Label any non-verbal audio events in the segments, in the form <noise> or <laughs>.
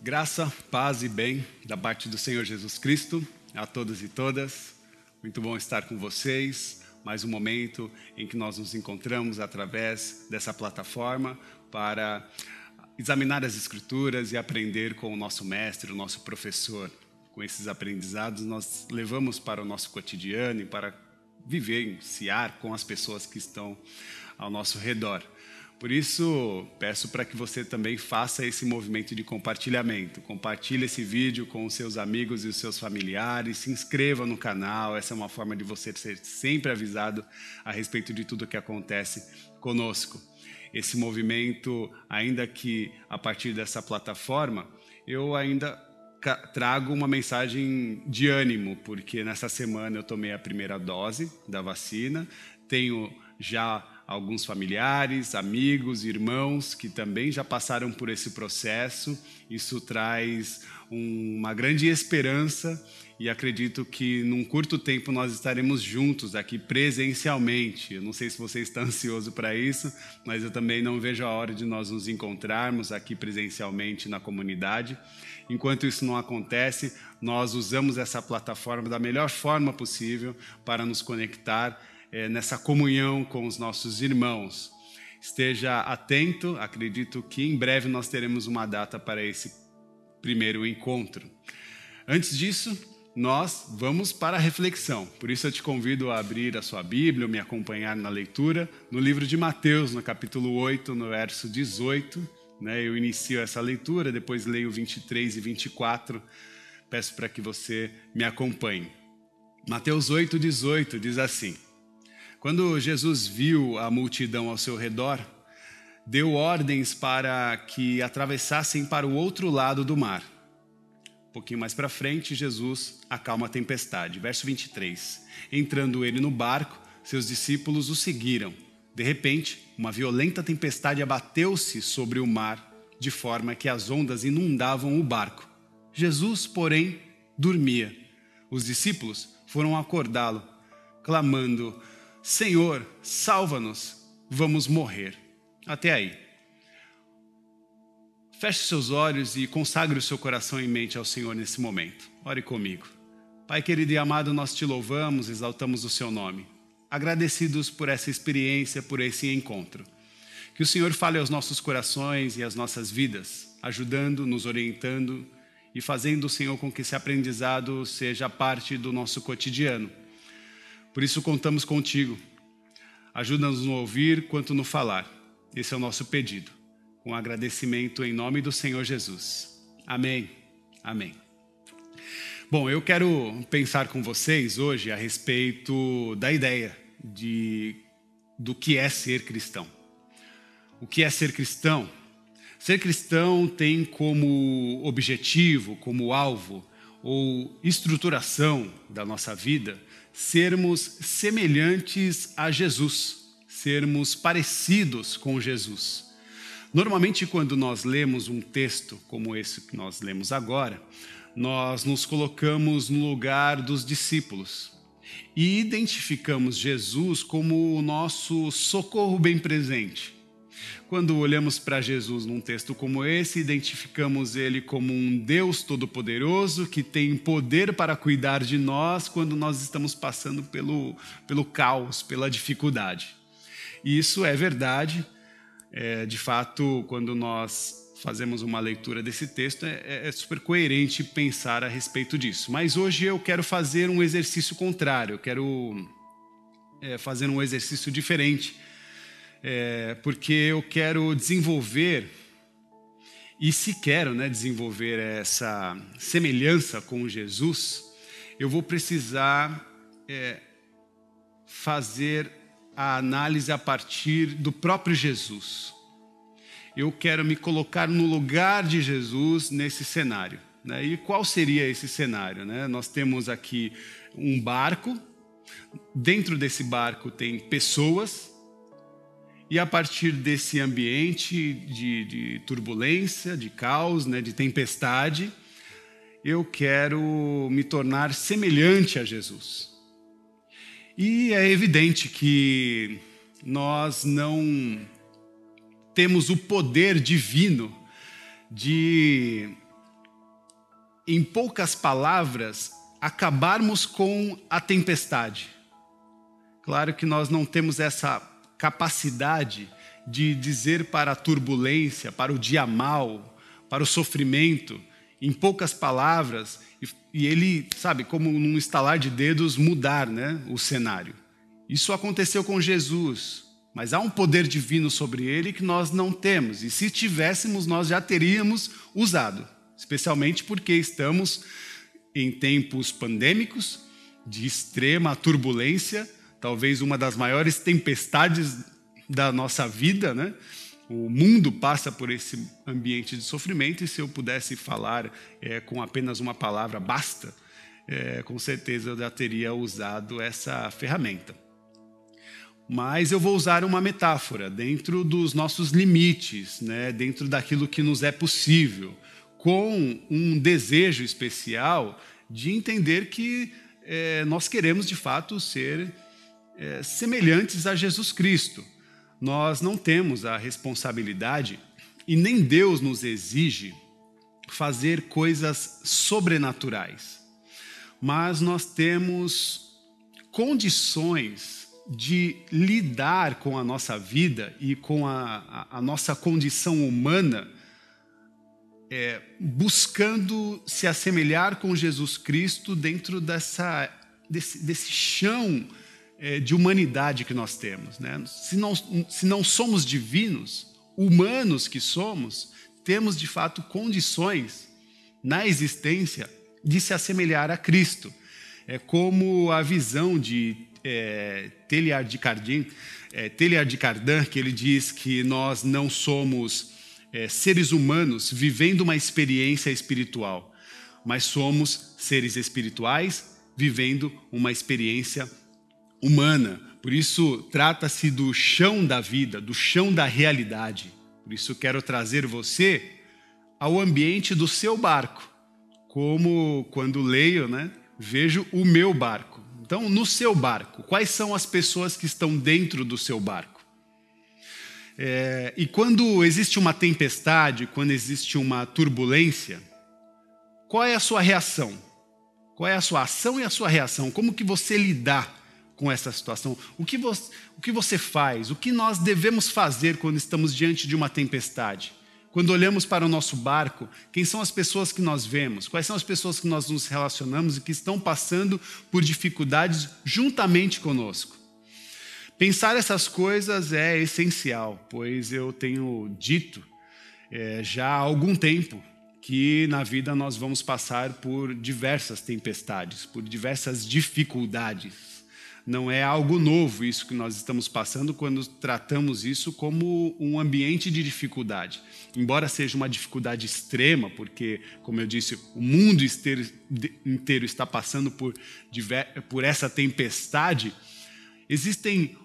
Graça, paz e bem da parte do Senhor Jesus Cristo a todos e todas. Muito bom estar com vocês. Mais um momento em que nós nos encontramos através dessa plataforma para examinar as Escrituras e aprender com o nosso mestre, o nosso professor. Com esses aprendizados, nós levamos para o nosso cotidiano e para vivenciar com as pessoas que estão ao nosso redor. Por isso, peço para que você também faça esse movimento de compartilhamento. Compartilhe esse vídeo com os seus amigos e os seus familiares, se inscreva no canal, essa é uma forma de você ser sempre avisado a respeito de tudo que acontece conosco. Esse movimento, ainda que a partir dessa plataforma, eu ainda trago uma mensagem de ânimo, porque nessa semana eu tomei a primeira dose da vacina, tenho já alguns familiares, amigos, irmãos que também já passaram por esse processo. Isso traz um, uma grande esperança e acredito que num curto tempo nós estaremos juntos aqui presencialmente. Eu não sei se você está <laughs> ansioso para isso, mas eu também não vejo a hora de nós nos encontrarmos aqui presencialmente na comunidade. Enquanto isso não acontece, nós usamos essa plataforma da melhor forma possível para nos conectar é, nessa comunhão com os nossos irmãos. Esteja atento, acredito que em breve nós teremos uma data para esse primeiro encontro. Antes disso, nós vamos para a reflexão. Por isso eu te convido a abrir a sua Bíblia, me acompanhar na leitura, no livro de Mateus, no capítulo 8, no verso 18. Né? Eu inicio essa leitura, depois leio 23 e 24. Peço para que você me acompanhe. Mateus 8, 18 diz assim: quando Jesus viu a multidão ao seu redor, deu ordens para que atravessassem para o outro lado do mar. Um pouquinho mais para frente, Jesus acalma a tempestade. Verso 23. Entrando ele no barco, seus discípulos o seguiram. De repente, uma violenta tempestade abateu-se sobre o mar, de forma que as ondas inundavam o barco. Jesus, porém, dormia. Os discípulos foram acordá-lo, clamando: Senhor, salva-nos, vamos morrer. Até aí. Feche seus olhos e consagre o seu coração e mente ao Senhor nesse momento. Ore comigo. Pai querido e amado, nós te louvamos, exaltamos o seu nome. Agradecidos por essa experiência, por esse encontro. Que o Senhor fale aos nossos corações e às nossas vidas, ajudando, nos orientando e fazendo, Senhor, com que esse aprendizado seja parte do nosso cotidiano por isso contamos contigo. Ajuda-nos no ouvir quanto no falar. Esse é o nosso pedido. Com agradecimento em nome do Senhor Jesus. Amém. Amém. Bom, eu quero pensar com vocês hoje a respeito da ideia de do que é ser cristão. O que é ser cristão? Ser cristão tem como objetivo, como alvo ou estruturação da nossa vida sermos semelhantes a Jesus, sermos parecidos com Jesus. Normalmente, quando nós lemos um texto como esse que nós lemos agora, nós nos colocamos no lugar dos discípulos e identificamos Jesus como o nosso socorro bem presente. Quando olhamos para Jesus num texto como esse, identificamos ele como um Deus todo-poderoso que tem poder para cuidar de nós quando nós estamos passando pelo, pelo caos, pela dificuldade. E isso é verdade. É, de fato, quando nós fazemos uma leitura desse texto, é, é, super coerente pensar a respeito disso. Mas hoje eu quero fazer um exercício contrário, eu quero é, fazer um exercício diferente é, porque eu quero desenvolver, e se quero né, desenvolver essa semelhança com Jesus, eu vou precisar é, fazer a análise a partir do próprio Jesus. Eu quero me colocar no lugar de Jesus nesse cenário. Né? E qual seria esse cenário? Né? Nós temos aqui um barco, dentro desse barco tem pessoas, e a partir desse ambiente de, de turbulência, de caos, né, de tempestade, eu quero me tornar semelhante a Jesus. E é evidente que nós não temos o poder divino de em poucas palavras, acabarmos com a tempestade. Claro que nós não temos essa capacidade de dizer para a turbulência, para o dia mal, para o sofrimento, em poucas palavras, e ele, sabe, como num estalar de dedos, mudar né, o cenário. Isso aconteceu com Jesus, mas há um poder divino sobre ele que nós não temos, e se tivéssemos, nós já teríamos usado, especialmente porque estamos em tempos pandêmicos, de extrema turbulência, talvez uma das maiores tempestades da nossa vida, né? O mundo passa por esse ambiente de sofrimento, e se eu pudesse falar é, com apenas uma palavra, basta, é, com certeza eu já teria usado essa ferramenta. Mas eu vou usar uma metáfora dentro dos nossos limites, né, dentro daquilo que nos é possível, com um desejo especial de entender que é, nós queremos de fato ser é, semelhantes a Jesus Cristo. Nós não temos a responsabilidade e nem Deus nos exige fazer coisas sobrenaturais, mas nós temos condições de lidar com a nossa vida e com a, a, a nossa condição humana, é, buscando se assemelhar com Jesus Cristo dentro dessa, desse, desse chão de humanidade que nós temos. Né? Se, não, se não somos divinos, humanos que somos, temos de fato condições na existência de se assemelhar a Cristo. É como a visão de é, Teilhard de Chardin, é, Teilhard de Chardin, que ele diz que nós não somos é, seres humanos vivendo uma experiência espiritual, mas somos seres espirituais vivendo uma experiência humana. Por isso, trata-se do chão da vida, do chão da realidade. Por isso, quero trazer você ao ambiente do seu barco. Como quando leio, né, vejo o meu barco. Então, no seu barco, quais são as pessoas que estão dentro do seu barco? É, e quando existe uma tempestade, quando existe uma turbulência, qual é a sua reação? Qual é a sua ação e a sua reação? Como que você lidar com essa situação? O que, você, o que você faz? O que nós devemos fazer quando estamos diante de uma tempestade? Quando olhamos para o nosso barco, quem são as pessoas que nós vemos? Quais são as pessoas que nós nos relacionamos e que estão passando por dificuldades juntamente conosco? Pensar essas coisas é essencial, pois eu tenho dito é, já há algum tempo que na vida nós vamos passar por diversas tempestades, por diversas dificuldades. Não é algo novo isso que nós estamos passando quando tratamos isso como um ambiente de dificuldade. Embora seja uma dificuldade extrema, porque, como eu disse, o mundo inteiro está passando por, por essa tempestade, existem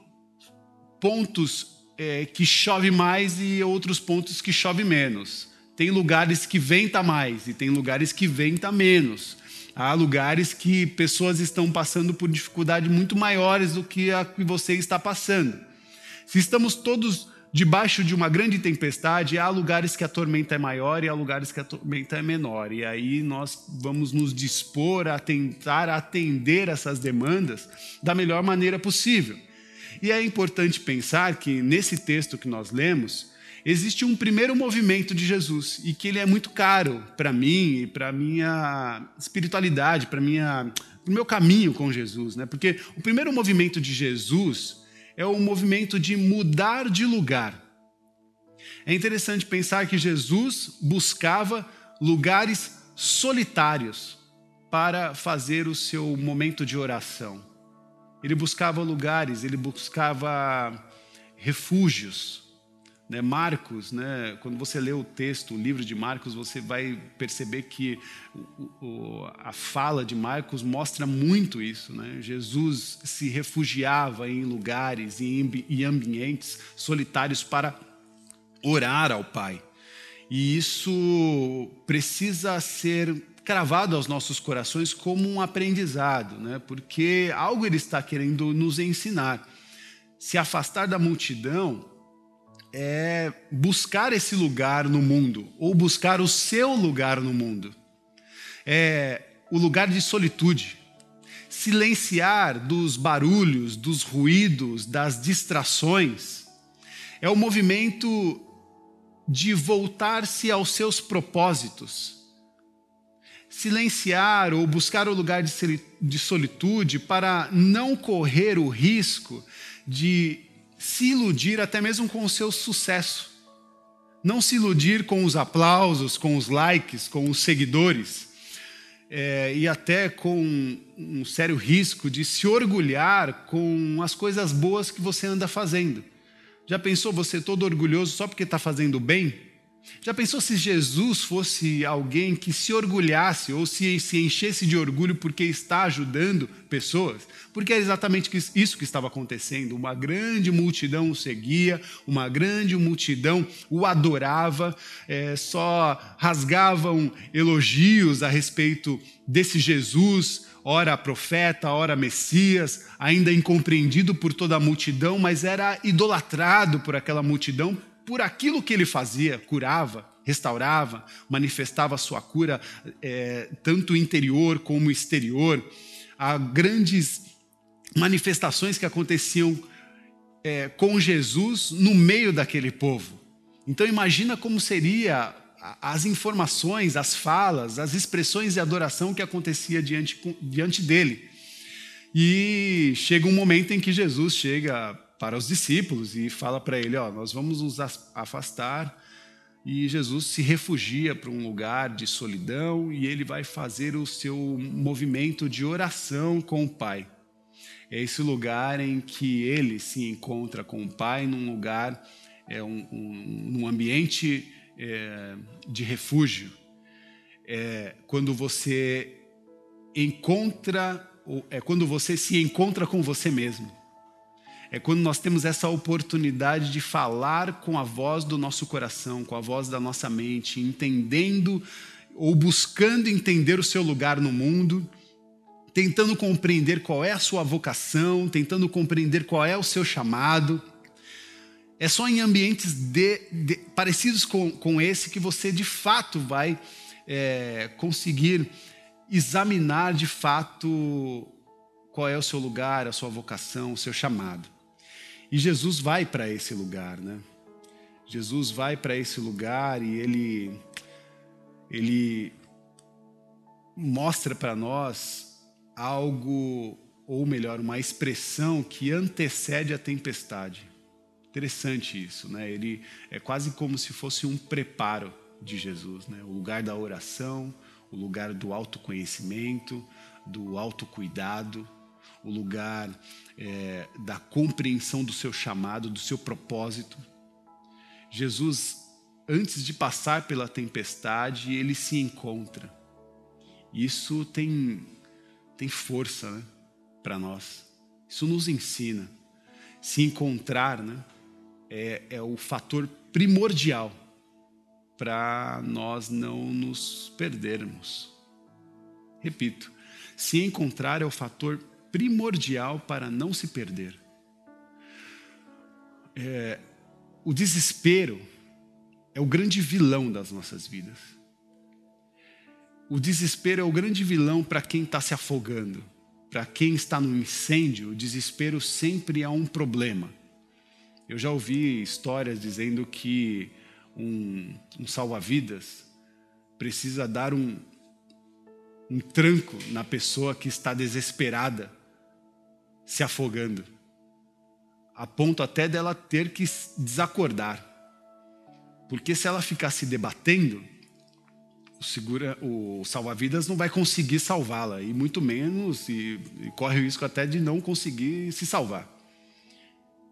pontos é, que chove mais e outros pontos que chove menos. Tem lugares que venta mais e tem lugares que venta menos. Há lugares que pessoas estão passando por dificuldades muito maiores do que a que você está passando. Se estamos todos debaixo de uma grande tempestade, há lugares que a tormenta é maior e há lugares que a tormenta é menor. E aí nós vamos nos dispor a tentar atender essas demandas da melhor maneira possível. E é importante pensar que nesse texto que nós lemos, existe um primeiro movimento de Jesus e que ele é muito caro para mim e para minha espiritualidade, para minha o meu caminho com Jesus, né? Porque o primeiro movimento de Jesus é o movimento de mudar de lugar. É interessante pensar que Jesus buscava lugares solitários para fazer o seu momento de oração. Ele buscava lugares, ele buscava refúgios, né, Marcos, né, quando você lê o texto, o livro de Marcos, você vai perceber que o, o, a fala de Marcos mostra muito isso. Né? Jesus se refugiava em lugares e em ambientes solitários para orar ao Pai. E isso precisa ser cravado aos nossos corações como um aprendizado, né? porque algo ele está querendo nos ensinar. Se afastar da multidão é buscar esse lugar no mundo, ou buscar o seu lugar no mundo. é o lugar de solitude. Silenciar dos barulhos, dos ruídos, das distrações. É o movimento de voltar-se aos seus propósitos. Silenciar ou buscar o lugar de solitude para não correr o risco de se iludir até mesmo com o seu sucesso. Não se iludir com os aplausos, com os likes, com os seguidores. É, e até com um sério risco de se orgulhar com as coisas boas que você anda fazendo. Já pensou você todo orgulhoso só porque está fazendo bem? Já pensou se Jesus fosse alguém que se orgulhasse ou se, se enchesse de orgulho porque está ajudando pessoas? Porque é exatamente isso que estava acontecendo. Uma grande multidão o seguia, uma grande multidão o adorava, é, só rasgavam elogios a respeito desse Jesus, ora profeta, ora Messias, ainda incompreendido por toda a multidão, mas era idolatrado por aquela multidão por aquilo que ele fazia, curava, restaurava, manifestava sua cura, é, tanto interior como exterior. Há grandes manifestações que aconteciam é, com Jesus no meio daquele povo. Então imagina como seria as informações, as falas, as expressões de adoração que acontecia diante, diante dele. E chega um momento em que Jesus chega para os discípulos e fala para ele: ó, nós vamos nos afastar. E Jesus se refugia para um lugar de solidão e ele vai fazer o seu movimento de oração com o Pai. É esse lugar em que ele se encontra com o Pai, num lugar, é um, um, num ambiente é, de refúgio. É quando você encontra, é quando você se encontra com você mesmo é quando nós temos essa oportunidade de falar com a voz do nosso coração, com a voz da nossa mente, entendendo ou buscando entender o seu lugar no mundo, tentando compreender qual é a sua vocação, tentando compreender qual é o seu chamado. É só em ambientes de, de, parecidos com, com esse que você de fato vai é, conseguir examinar de fato qual é o seu lugar, a sua vocação, o seu chamado. E Jesus vai para esse lugar, né? Jesus vai para esse lugar e ele ele mostra para nós algo ou melhor, uma expressão que antecede a tempestade. Interessante isso, né? Ele é quase como se fosse um preparo de Jesus, né? O lugar da oração, o lugar do autoconhecimento, do autocuidado, o lugar é, da compreensão do seu chamado, do seu propósito. Jesus, antes de passar pela tempestade, ele se encontra. Isso tem, tem força né, para nós. Isso nos ensina. Se encontrar né, é, é o fator primordial para nós não nos perdermos. Repito, se encontrar é o fator primordial para não se perder. É, o desespero é o grande vilão das nossas vidas. O desespero é o grande vilão para quem está se afogando. Para quem está no incêndio, o desespero sempre é um problema. Eu já ouvi histórias dizendo que um, um salva-vidas precisa dar um, um tranco na pessoa que está desesperada se afogando, a ponto até dela ter que desacordar. Porque se ela ficar se debatendo, o, o salva-vidas não vai conseguir salvá-la, e muito menos, e, e corre o risco até de não conseguir se salvar.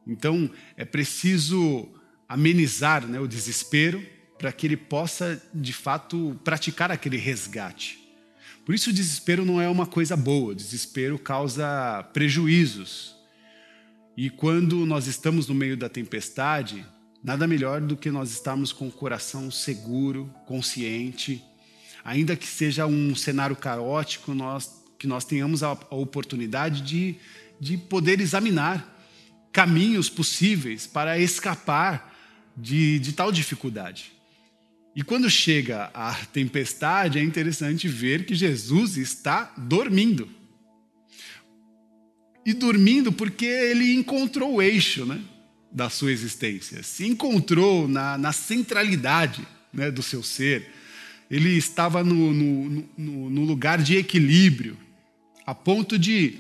Então, é preciso amenizar né, o desespero para que ele possa, de fato, praticar aquele resgate. Por isso o desespero não é uma coisa boa, o desespero causa prejuízos. E quando nós estamos no meio da tempestade, nada melhor do que nós estarmos com o coração seguro, consciente, ainda que seja um cenário caótico, nós, que nós tenhamos a, a oportunidade de, de poder examinar caminhos possíveis para escapar de, de tal dificuldade. E quando chega a tempestade, é interessante ver que Jesus está dormindo. E dormindo porque ele encontrou o eixo né, da sua existência, se encontrou na, na centralidade né, do seu ser. Ele estava no, no, no, no lugar de equilíbrio, a ponto de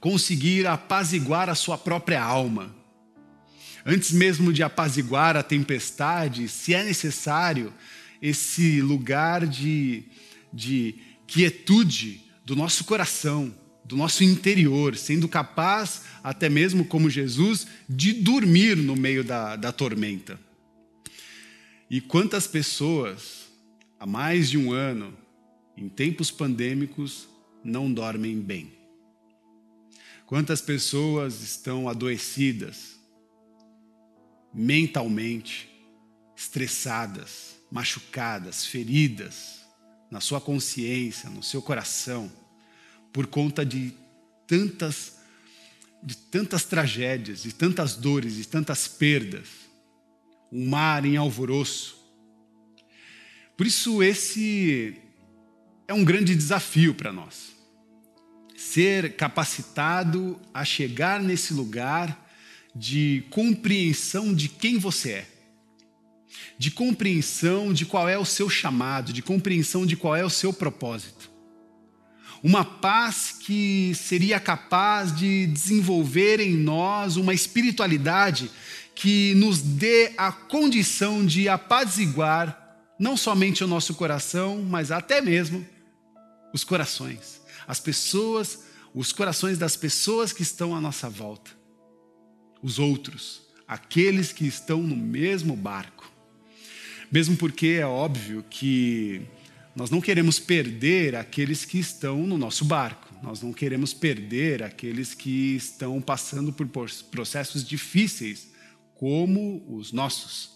conseguir apaziguar a sua própria alma. Antes mesmo de apaziguar a tempestade, se é necessário esse lugar de, de quietude do nosso coração, do nosso interior, sendo capaz, até mesmo como Jesus, de dormir no meio da, da tormenta. E quantas pessoas, há mais de um ano, em tempos pandêmicos, não dormem bem? Quantas pessoas estão adoecidas, mentalmente, estressadas, machucadas, feridas na sua consciência, no seu coração, por conta de tantas de tantas tragédias, de tantas dores, de tantas perdas, um mar em alvoroço. Por isso esse é um grande desafio para nós. Ser capacitado a chegar nesse lugar de compreensão de quem você é, de compreensão de qual é o seu chamado, de compreensão de qual é o seu propósito. Uma paz que seria capaz de desenvolver em nós uma espiritualidade que nos dê a condição de apaziguar não somente o nosso coração, mas até mesmo os corações, as pessoas, os corações das pessoas que estão à nossa volta, os outros, aqueles que estão no mesmo barco. Mesmo porque é óbvio que nós não queremos perder aqueles que estão no nosso barco. Nós não queremos perder aqueles que estão passando por processos difíceis, como os nossos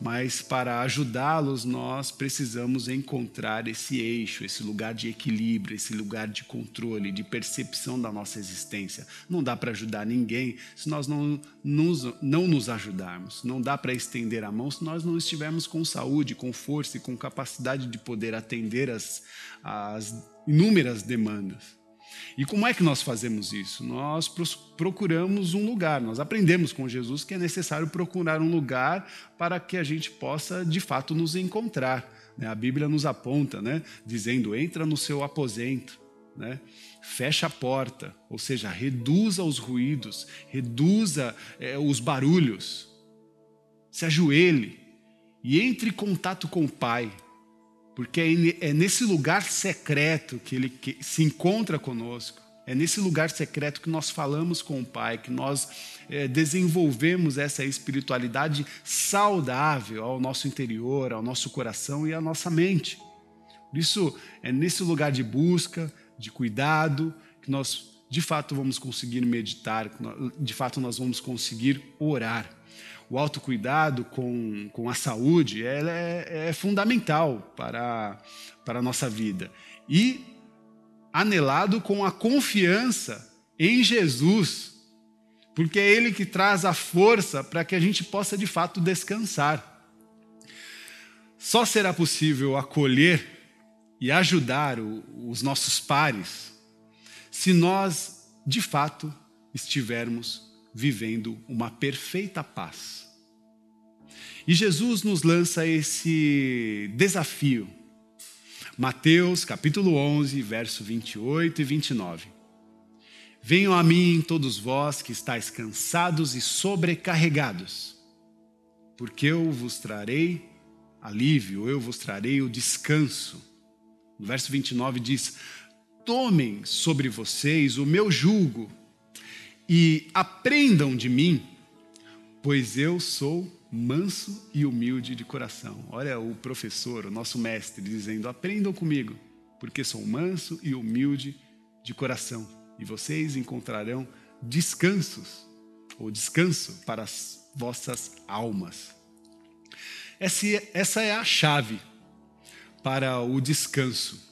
mas para ajudá-los nós precisamos encontrar esse eixo, esse lugar de equilíbrio, esse lugar de controle, de percepção da nossa existência. Não dá para ajudar ninguém se nós não nos, não nos ajudarmos. Não dá para estender a mão se nós não estivermos com saúde, com força e com capacidade de poder atender as, as inúmeras demandas. E como é que nós fazemos isso? Nós procuramos um lugar, nós aprendemos com Jesus que é necessário procurar um lugar para que a gente possa de fato nos encontrar. Né? A Bíblia nos aponta, né? dizendo: entra no seu aposento. Né? Fecha a porta, ou seja, reduza os ruídos, reduza é, os barulhos, se ajoelhe e entre em contato com o Pai, porque é, nesse lugar secreto que ele se encontra conosco. É nesse lugar secreto que nós falamos com o Pai, que nós é, desenvolvemos essa espiritualidade saudável ao nosso interior, ao nosso coração e à nossa mente. Por isso, é nesse lugar de busca, de cuidado, que nós de fato vamos conseguir meditar, de fato nós vamos conseguir orar o autocuidado com, com a saúde ela é, é fundamental para, para a nossa vida. E anelado com a confiança em Jesus, porque é Ele que traz a força para que a gente possa de fato descansar. Só será possível acolher e ajudar o, os nossos pares se nós, de fato, estivermos vivendo uma perfeita paz. E Jesus nos lança esse desafio. Mateus capítulo 11, verso 28 e 29. Venham a mim todos vós que estáis cansados e sobrecarregados, porque eu vos trarei alívio, eu vos trarei o descanso. No verso 29 diz: Tomem sobre vocês o meu jugo e aprendam de mim, pois eu sou manso e humilde de coração. Olha o professor, o nosso mestre, dizendo: aprendam comigo, porque sou manso e humilde de coração, e vocês encontrarão descansos, ou descanso para as vossas almas. Essa é a chave para o descanso.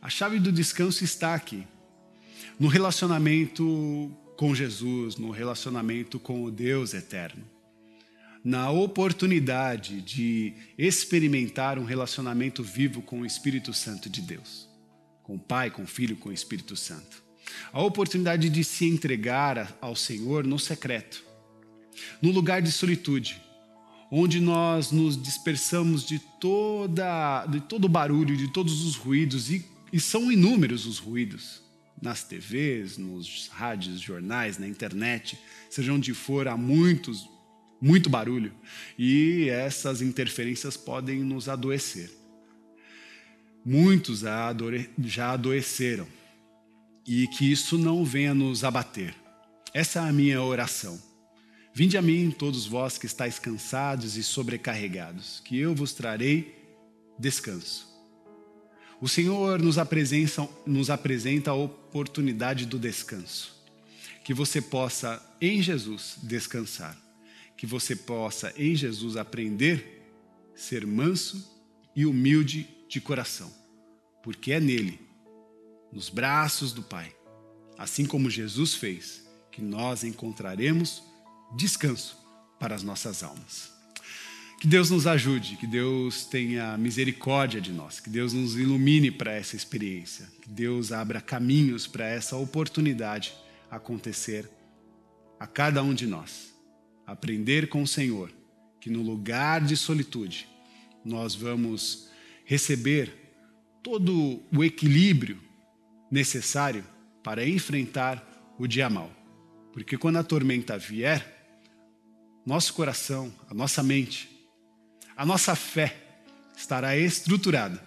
A chave do descanso está aqui, no relacionamento com Jesus, no relacionamento com o Deus eterno. na oportunidade de experimentar um relacionamento vivo com o Espírito Santo de Deus, com o Pai, com o Filho, com o Espírito Santo. A oportunidade de se entregar ao Senhor no secreto, no lugar de solitude, onde nós nos dispersamos de, toda, de todo o barulho, de todos os ruídos, e, e são inúmeros os ruídos nas TVs, nos rádios, jornais, na internet, seja onde for, há muitos, muito barulho. E essas interferências podem nos adoecer. Muitos já adoeceram. E que isso não venha nos abater. Essa é a minha oração. Vinde a mim, todos vós que estáis cansados e sobrecarregados, que eu vos trarei descanso. O Senhor nos apresenta, nos apresenta a oportunidade do descanso. Que você possa, em Jesus, descansar. Que você possa, em Jesus, aprender ser manso e humilde de coração. Porque é nele, nos braços do Pai, assim como Jesus fez, que nós encontraremos descanso para as nossas almas. Que Deus nos ajude, que Deus tenha misericórdia de nós, que Deus nos ilumine para essa experiência, que Deus abra caminhos para essa oportunidade acontecer a cada um de nós. Aprender com o Senhor que no lugar de solitude nós vamos receber todo o equilíbrio necessário para enfrentar o dia mal. Porque quando a tormenta vier, nosso coração, a nossa mente, a nossa fé estará estruturada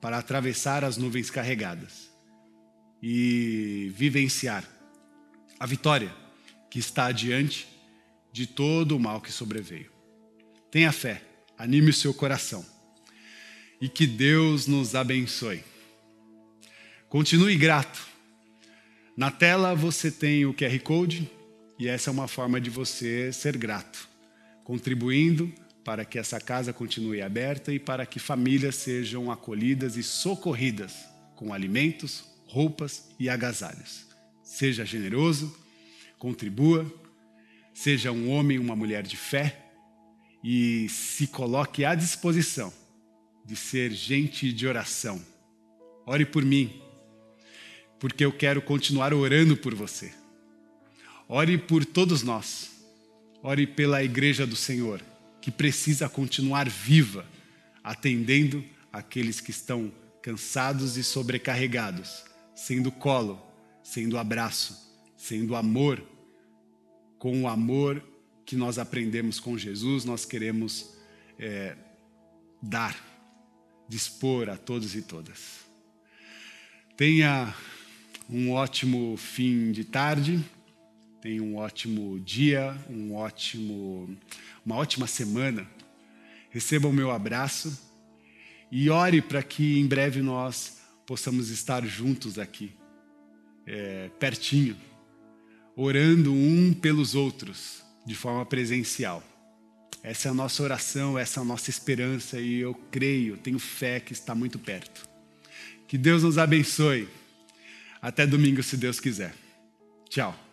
para atravessar as nuvens carregadas e vivenciar a vitória que está adiante de todo o mal que sobreveio. Tenha fé, anime o seu coração e que Deus nos abençoe. Continue grato. Na tela você tem o QR Code e essa é uma forma de você ser grato, contribuindo para que essa casa continue aberta e para que famílias sejam acolhidas e socorridas com alimentos, roupas e agasalhos. Seja generoso, contribua, seja um homem, uma mulher de fé e se coloque à disposição de ser gente de oração. Ore por mim, porque eu quero continuar orando por você. Ore por todos nós. Ore pela igreja do Senhor que precisa continuar viva, atendendo aqueles que estão cansados e sobrecarregados, sendo colo, sendo abraço, sendo amor. Com o amor que nós aprendemos com Jesus, nós queremos é, dar, dispor a todos e todas. Tenha um ótimo fim de tarde. Tenha um ótimo dia, um ótimo, uma ótima semana. Receba o meu abraço e ore para que em breve nós possamos estar juntos aqui, é, pertinho, orando um pelos outros, de forma presencial. Essa é a nossa oração, essa é a nossa esperança e eu creio, tenho fé que está muito perto. Que Deus nos abençoe. Até domingo, se Deus quiser. Tchau.